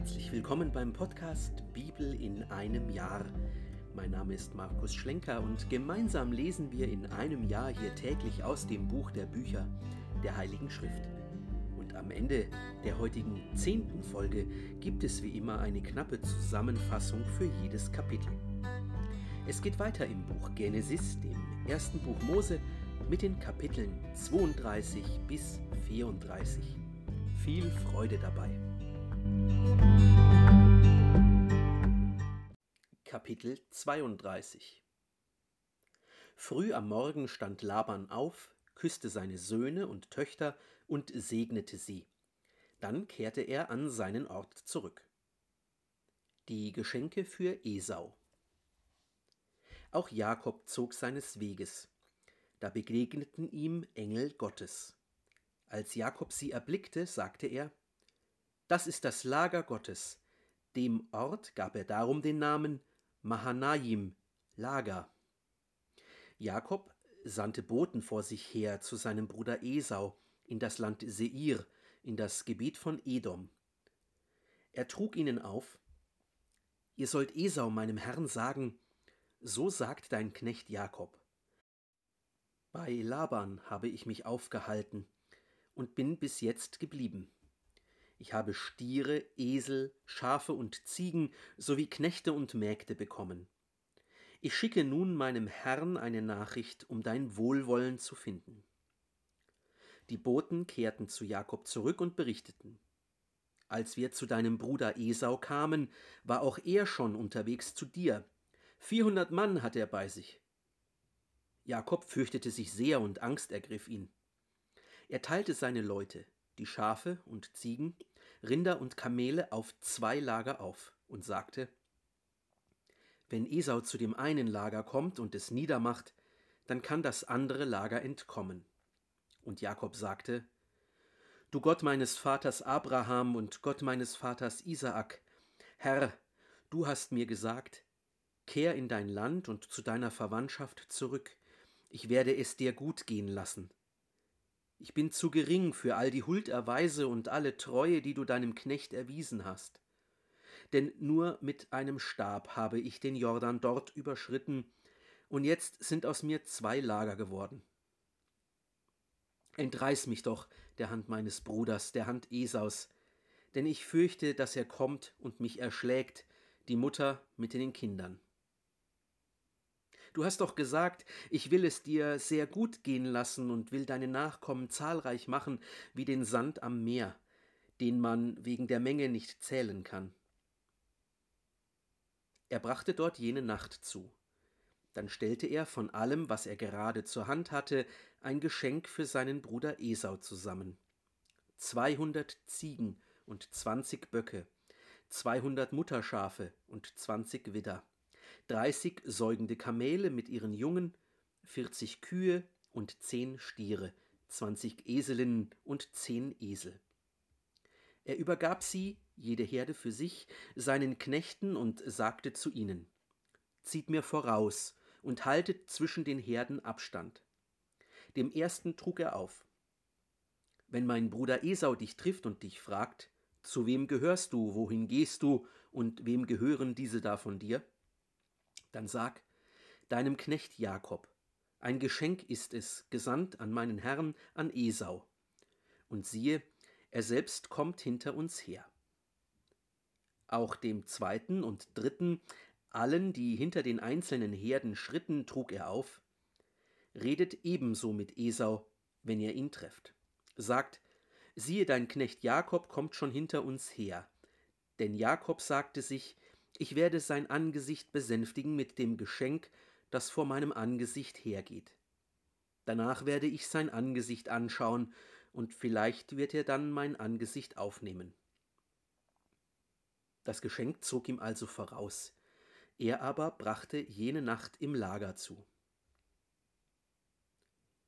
Herzlich willkommen beim Podcast Bibel in einem Jahr. Mein Name ist Markus Schlenker und gemeinsam lesen wir in einem Jahr hier täglich aus dem Buch der Bücher der Heiligen Schrift. Und am Ende der heutigen zehnten Folge gibt es wie immer eine knappe Zusammenfassung für jedes Kapitel. Es geht weiter im Buch Genesis, dem ersten Buch Mose, mit den Kapiteln 32 bis 34. Viel Freude dabei. Kapitel 32 Früh am Morgen stand Laban auf, küsste seine Söhne und Töchter und segnete sie. Dann kehrte er an seinen Ort zurück. Die Geschenke für Esau. Auch Jakob zog seines Weges. Da begegneten ihm Engel Gottes. Als Jakob sie erblickte, sagte er, Das ist das Lager Gottes. Dem Ort gab er darum den Namen Mahanaim, Lager. Jakob sandte Boten vor sich her zu seinem Bruder Esau in das Land Seir, in das Gebiet von Edom. Er trug ihnen auf, Ihr sollt Esau meinem Herrn sagen, so sagt dein Knecht Jakob. Bei Laban habe ich mich aufgehalten, und bin bis jetzt geblieben. Ich habe Stiere, Esel, Schafe und Ziegen sowie Knechte und Mägde bekommen. Ich schicke nun meinem Herrn eine Nachricht, um dein Wohlwollen zu finden. Die Boten kehrten zu Jakob zurück und berichteten. Als wir zu deinem Bruder Esau kamen, war auch er schon unterwegs zu dir. Vierhundert Mann hat er bei sich. Jakob fürchtete sich sehr und Angst ergriff ihn. Er teilte seine Leute, die Schafe und Ziegen, Rinder und Kamele auf zwei Lager auf und sagte, Wenn Esau zu dem einen Lager kommt und es niedermacht, dann kann das andere Lager entkommen. Und Jakob sagte, Du Gott meines Vaters Abraham und Gott meines Vaters Isaak, Herr, du hast mir gesagt, Kehr in dein Land und zu deiner Verwandtschaft zurück, ich werde es dir gut gehen lassen. Ich bin zu gering für all die Hulderweise und alle Treue, die du deinem Knecht erwiesen hast. Denn nur mit einem Stab habe ich den Jordan dort überschritten, und jetzt sind aus mir zwei Lager geworden. Entreiß mich doch der Hand meines Bruders, der Hand Esaus, denn ich fürchte, dass er kommt und mich erschlägt, die Mutter mit den Kindern. Du hast doch gesagt, ich will es dir sehr gut gehen lassen und will deine Nachkommen zahlreich machen wie den Sand am Meer, den man wegen der Menge nicht zählen kann. Er brachte dort jene Nacht zu. Dann stellte er von allem, was er gerade zur Hand hatte, ein Geschenk für seinen Bruder Esau zusammen. Zweihundert Ziegen und zwanzig Böcke, zweihundert Mutterschafe und zwanzig Widder dreißig säugende Kamele mit ihren Jungen, vierzig Kühe und zehn Stiere, zwanzig Eselinnen und zehn Esel. Er übergab sie, jede Herde für sich, seinen Knechten und sagte zu ihnen, Zieht mir voraus und haltet zwischen den Herden Abstand. Dem ersten trug er auf. Wenn mein Bruder Esau dich trifft und dich fragt, zu wem gehörst du, wohin gehst du und wem gehören diese da von dir? Dann sag deinem Knecht Jakob, ein Geschenk ist es, gesandt an meinen Herrn, an Esau. Und siehe, er selbst kommt hinter uns her. Auch dem zweiten und dritten, allen, die hinter den einzelnen Herden schritten, trug er auf, redet ebenso mit Esau, wenn ihr ihn trefft. Sagt, siehe, dein Knecht Jakob kommt schon hinter uns her. Denn Jakob sagte sich, ich werde sein Angesicht besänftigen mit dem Geschenk, das vor meinem Angesicht hergeht. Danach werde ich sein Angesicht anschauen, und vielleicht wird er dann mein Angesicht aufnehmen. Das Geschenk zog ihm also voraus, er aber brachte jene Nacht im Lager zu.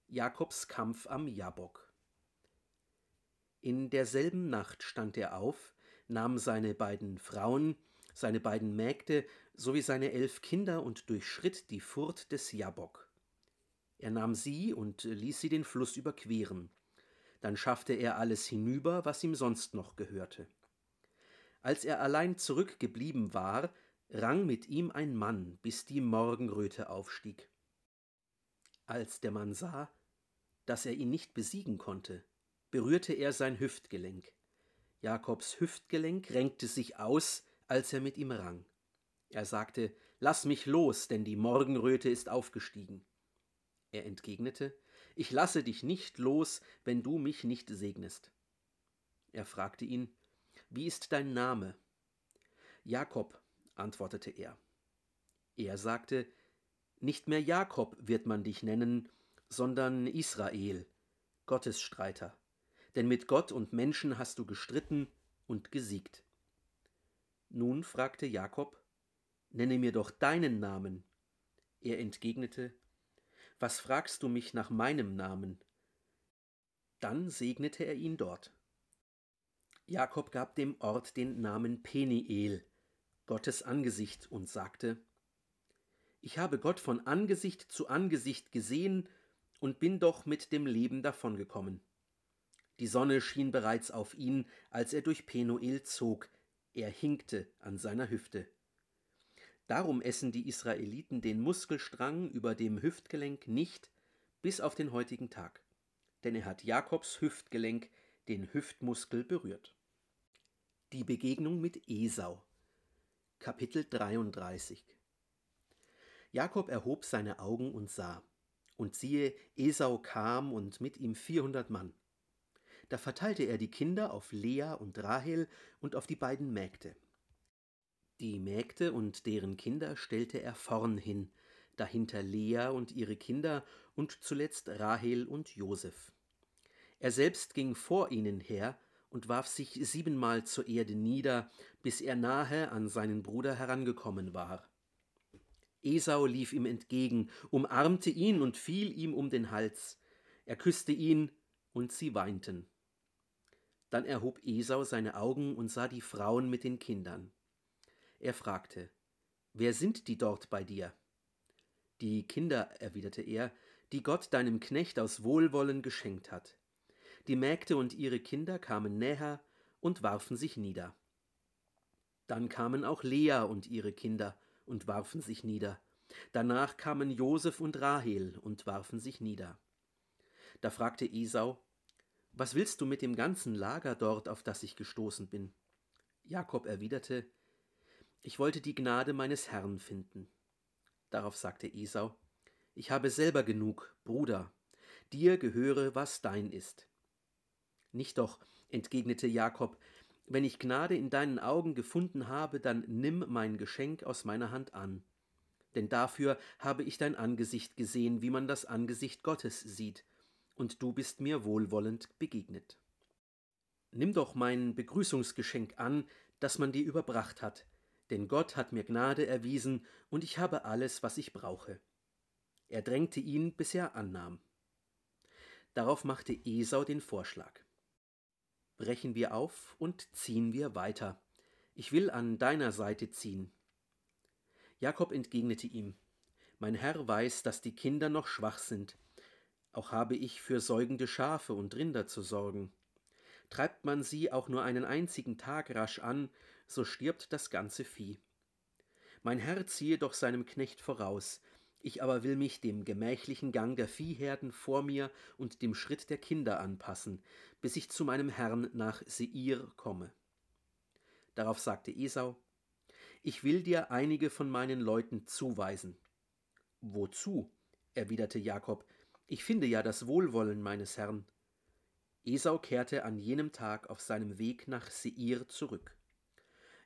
Jakobs Kampf am Jabok. In derselben Nacht stand er auf, nahm seine beiden Frauen, seine beiden Mägde sowie seine elf Kinder und durchschritt die Furt des Jabok. Er nahm sie und ließ sie den Fluss überqueren. Dann schaffte er alles hinüber, was ihm sonst noch gehörte. Als er allein zurückgeblieben war, rang mit ihm ein Mann, bis die Morgenröte aufstieg. Als der Mann sah, dass er ihn nicht besiegen konnte, berührte er sein Hüftgelenk. Jakobs Hüftgelenk renkte sich aus, als er mit ihm rang. Er sagte, Lass mich los, denn die Morgenröte ist aufgestiegen. Er entgegnete, Ich lasse dich nicht los, wenn du mich nicht segnest. Er fragte ihn, Wie ist dein Name? Jakob, antwortete er. Er sagte, Nicht mehr Jakob wird man dich nennen, sondern Israel, Gottesstreiter, denn mit Gott und Menschen hast du gestritten und gesiegt. Nun fragte Jakob, Nenne mir doch deinen Namen. Er entgegnete, Was fragst du mich nach meinem Namen? Dann segnete er ihn dort. Jakob gab dem Ort den Namen Peniel, Gottes Angesicht, und sagte, Ich habe Gott von Angesicht zu Angesicht gesehen und bin doch mit dem Leben davongekommen. Die Sonne schien bereits auf ihn, als er durch Penuel zog, er hinkte an seiner Hüfte. Darum essen die Israeliten den Muskelstrang über dem Hüftgelenk nicht bis auf den heutigen Tag, denn er hat Jakobs Hüftgelenk, den Hüftmuskel, berührt. Die Begegnung mit Esau Kapitel 33 Jakob erhob seine Augen und sah. Und siehe, Esau kam und mit ihm vierhundert Mann. Da verteilte er die Kinder auf Lea und Rahel und auf die beiden Mägde. Die Mägde und deren Kinder stellte er vorn hin, dahinter Lea und ihre Kinder und zuletzt Rahel und Josef. Er selbst ging vor ihnen her und warf sich siebenmal zur Erde nieder, bis er nahe an seinen Bruder herangekommen war. Esau lief ihm entgegen, umarmte ihn und fiel ihm um den Hals. Er küsste ihn, und sie weinten. Dann erhob Esau seine Augen und sah die Frauen mit den Kindern. Er fragte, Wer sind die dort bei dir? Die Kinder, erwiderte er, die Gott deinem Knecht aus Wohlwollen geschenkt hat. Die Mägde und ihre Kinder kamen näher und warfen sich nieder. Dann kamen auch Lea und ihre Kinder und warfen sich nieder. Danach kamen Josef und Rahel und warfen sich nieder. Da fragte Esau, Was willst du mit dem ganzen Lager dort, auf das ich gestoßen bin? Jakob erwiderte, Ich wollte die Gnade meines Herrn finden. Darauf sagte Esau, Ich habe selber genug, Bruder, dir gehöre, was dein ist. Nicht doch, entgegnete Jakob, wenn ich Gnade in deinen Augen gefunden habe, dann nimm mein Geschenk aus meiner Hand an. Denn dafür habe ich dein Angesicht gesehen, wie man das Angesicht Gottes sieht, und du bist mir wohlwollend begegnet. Nimm doch mein Begrüßungsgeschenk an, das man dir überbracht hat, denn Gott hat mir Gnade erwiesen, und ich habe alles, was ich brauche. Er drängte ihn, bis er annahm. Darauf machte Esau den Vorschlag brechen wir auf und ziehen wir weiter. Ich will an deiner Seite ziehen. Jakob entgegnete ihm, Mein Herr weiß, dass die Kinder noch schwach sind. Auch habe ich für säugende Schafe und Rinder zu sorgen. Treibt man sie auch nur einen einzigen Tag rasch an, so stirbt das ganze Vieh. Mein Herr ziehe doch seinem Knecht voraus, ich aber will mich dem gemächlichen Gang der Viehherden vor mir und dem Schritt der Kinder anpassen, bis ich zu meinem Herrn nach Seir komme. Darauf sagte Esau, Ich will dir einige von meinen Leuten zuweisen. Wozu? erwiderte Jakob, ich finde ja das Wohlwollen meines Herrn. Esau kehrte an jenem Tag auf seinem Weg nach Seir zurück.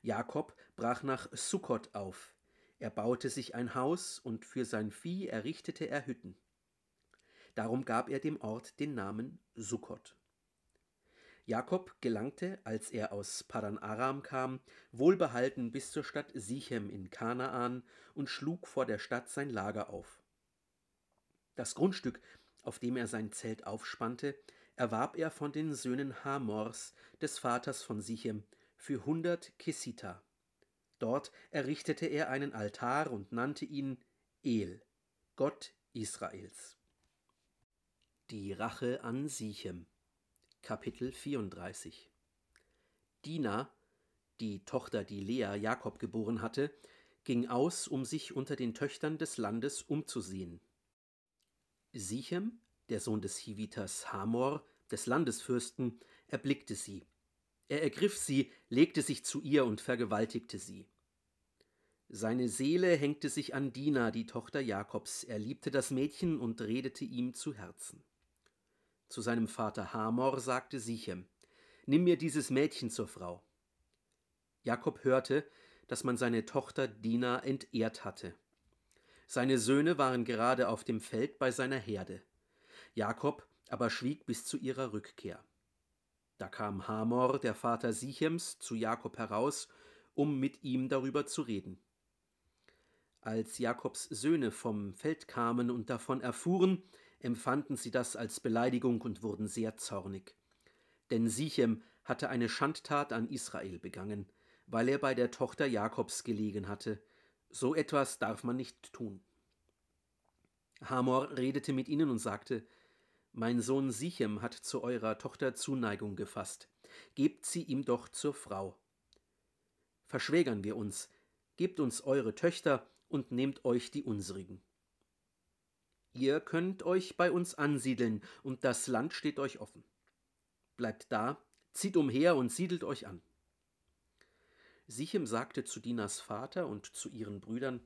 Jakob brach nach Sukkot auf, er baute sich ein Haus und für sein Vieh errichtete er Hütten. Darum gab er dem Ort den Namen Sukkot. Jakob gelangte, als er aus Padan Aram kam, wohlbehalten bis zur Stadt Sichem in Kanaan und schlug vor der Stadt sein Lager auf. Das Grundstück, auf dem er sein Zelt aufspannte, erwarb er von den Söhnen Hamors, des Vaters von Sichem, für hundert Kesita. Dort errichtete er einen Altar und nannte ihn El, Gott Israels. Die Rache an Sichem Kapitel 34 Dina, die Tochter, die Lea Jakob geboren hatte, ging aus, um sich unter den Töchtern des Landes umzusehen. Sichem, der Sohn des Hiviters Hamor, des Landesfürsten, erblickte sie. Er ergriff sie, legte sich zu ihr und vergewaltigte sie. Seine Seele hängte sich an Dina, die Tochter Jakobs. Er liebte das Mädchen und redete ihm zu Herzen. Zu seinem Vater Hamor sagte Sichem: Nimm mir dieses Mädchen zur Frau. Jakob hörte, dass man seine Tochter Dina entehrt hatte. Seine Söhne waren gerade auf dem Feld bei seiner Herde. Jakob aber schwieg bis zu ihrer Rückkehr. Da kam Hamor, der Vater Sichems, zu Jakob heraus, um mit ihm darüber zu reden. Als Jakobs Söhne vom Feld kamen und davon erfuhren, empfanden sie das als Beleidigung und wurden sehr zornig. Denn Sichem hatte eine Schandtat an Israel begangen, weil er bei der Tochter Jakobs gelegen hatte. So etwas darf man nicht tun. Hamor redete mit ihnen und sagte, Mein Sohn Sichem hat zu eurer Tochter Zuneigung gefasst. Gebt sie ihm doch zur Frau. Verschwägern wir uns, gebt uns eure Töchter und nehmt euch die unsrigen. Ihr könnt euch bei uns ansiedeln, und das Land steht euch offen. Bleibt da, zieht umher und siedelt euch an. Sichem sagte zu Dinas Vater und zu ihren Brüdern,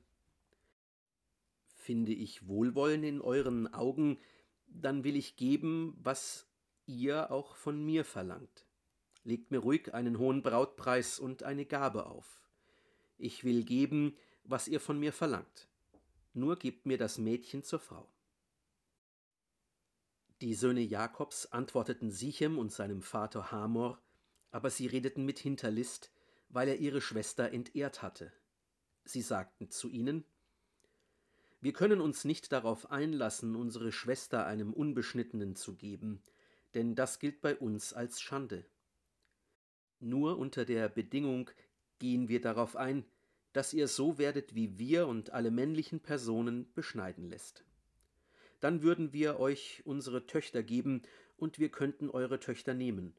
Finde ich Wohlwollen in euren Augen, dann will ich geben, was ihr auch von mir verlangt. Legt mir ruhig einen hohen Brautpreis und eine Gabe auf. Ich will geben, was ihr von mir verlangt. Nur gebt mir das Mädchen zur Frau. Die Söhne Jakobs antworteten Sichem und seinem Vater Hamor, aber sie redeten mit Hinterlist, weil er ihre Schwester entehrt hatte. Sie sagten zu ihnen, Wir können uns nicht darauf einlassen, unsere Schwester einem Unbeschnittenen zu geben, denn das gilt bei uns als Schande. Nur unter der Bedingung gehen wir darauf ein, dass ihr so werdet wie wir und alle männlichen Personen beschneiden lässt. Dann würden wir euch unsere Töchter geben, und wir könnten eure Töchter nehmen.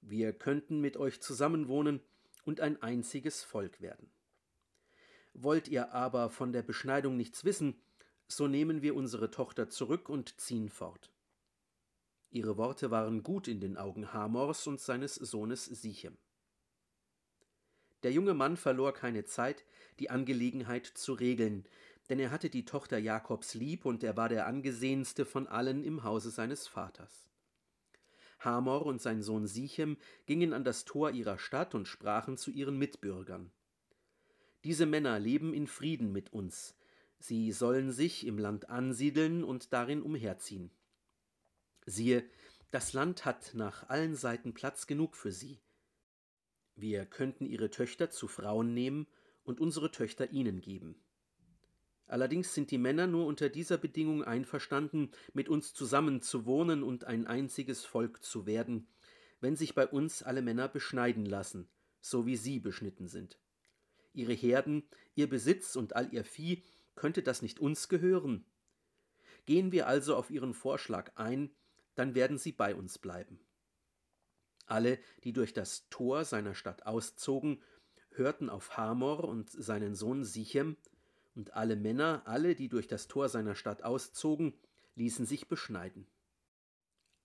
Wir könnten mit euch zusammenwohnen und ein einziges Volk werden. Wollt ihr aber von der Beschneidung nichts wissen, so nehmen wir unsere Tochter zurück und ziehen fort. Ihre Worte waren gut in den Augen Hamors und seines Sohnes Sichem. Der junge Mann verlor keine Zeit, die Angelegenheit zu regeln, denn er hatte die Tochter Jakobs lieb und er war der angesehenste von allen im Hause seines Vaters. Hamor und sein Sohn Sichem gingen an das Tor ihrer Stadt und sprachen zu ihren Mitbürgern. Diese Männer leben in Frieden mit uns. Sie sollen sich im Land ansiedeln und darin umherziehen. Siehe, das Land hat nach allen Seiten Platz genug für sie. Wir könnten ihre Töchter zu Frauen nehmen und unsere Töchter ihnen geben. Allerdings sind die Männer nur unter dieser Bedingung einverstanden, mit uns zusammen zu wohnen und ein einziges Volk zu werden, wenn sich bei uns alle Männer beschneiden lassen, so wie sie beschnitten sind. Ihre Herden, ihr Besitz und all ihr Vieh, könnte das nicht uns gehören? Gehen wir also auf ihren Vorschlag ein, dann werden sie bei uns bleiben. Alle, die durch das Tor seiner Stadt auszogen, hörten auf Hamor und seinen Sohn Sichem, und alle Männer, alle, die durch das Tor seiner Stadt auszogen, ließen sich beschneiden.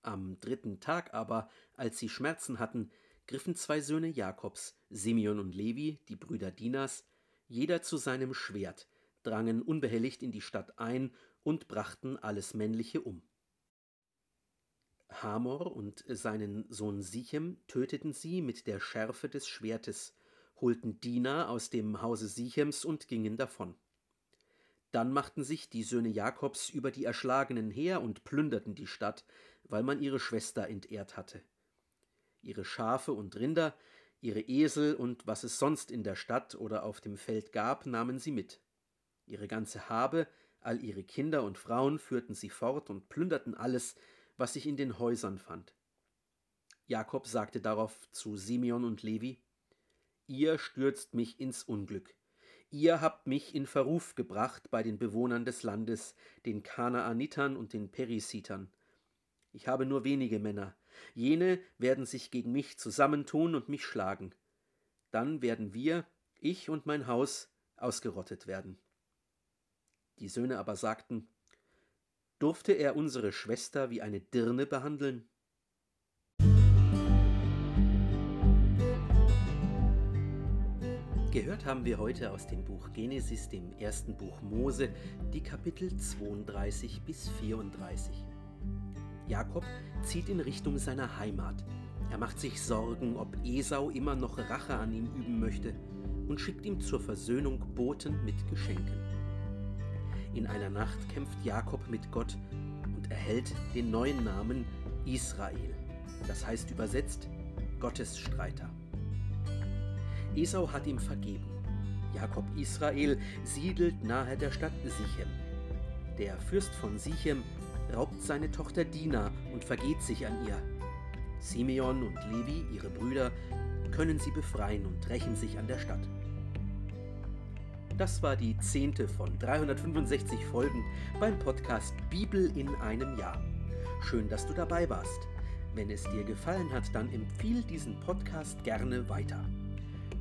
Am dritten Tag aber, als sie Schmerzen hatten, griffen zwei Söhne Jakobs, Simeon und Levi, die Brüder Dinas, jeder zu seinem Schwert, drangen unbehelligt in die Stadt ein und brachten alles Männliche um. Hamor und seinen Sohn Sichem töteten sie mit der Schärfe des Schwertes, holten Dina aus dem Hause Sichems und gingen davon. Dann machten sich die Söhne Jakobs über die Erschlagenen her und plünderten die Stadt, weil man ihre Schwester entehrt hatte. Ihre Schafe und Rinder, ihre Esel und was es sonst in der Stadt oder auf dem Feld gab, nahmen sie mit. Ihre ganze Habe, all ihre Kinder und Frauen führten sie fort und plünderten alles, was sich in den Häusern fand. Jakob sagte darauf zu Simeon und Levi, Ihr stürzt mich ins Unglück. Ihr habt mich in Verruf gebracht bei den Bewohnern des Landes, den Kanaanitern und den Perisitern. Ich habe nur wenige Männer. Jene werden sich gegen mich zusammentun und mich schlagen. dann werden wir, ich und mein Haus, ausgerottet werden. Die Söhne aber sagten, Durfte er unsere Schwester wie eine Dirne behandeln? Gehört haben wir heute aus dem Buch Genesis, dem ersten Buch Mose, die Kapitel 32 bis 34. Jakob zieht in Richtung seiner Heimat. Er macht sich Sorgen, ob Esau immer noch Rache an ihm üben möchte und schickt ihm zur Versöhnung Boten mit Geschenken. In einer Nacht kämpft Jakob mit Gott und erhält den neuen Namen Israel. Das heißt übersetzt Gottesstreiter. Esau hat ihm vergeben. Jakob Israel siedelt nahe der Stadt Sichem. Der Fürst von Sichem raubt seine Tochter Dina und vergeht sich an ihr. Simeon und Levi, ihre Brüder, können sie befreien und rächen sich an der Stadt. Das war die zehnte von 365 Folgen beim Podcast Bibel in einem Jahr. Schön, dass du dabei warst. Wenn es dir gefallen hat, dann empfiehl diesen Podcast gerne weiter.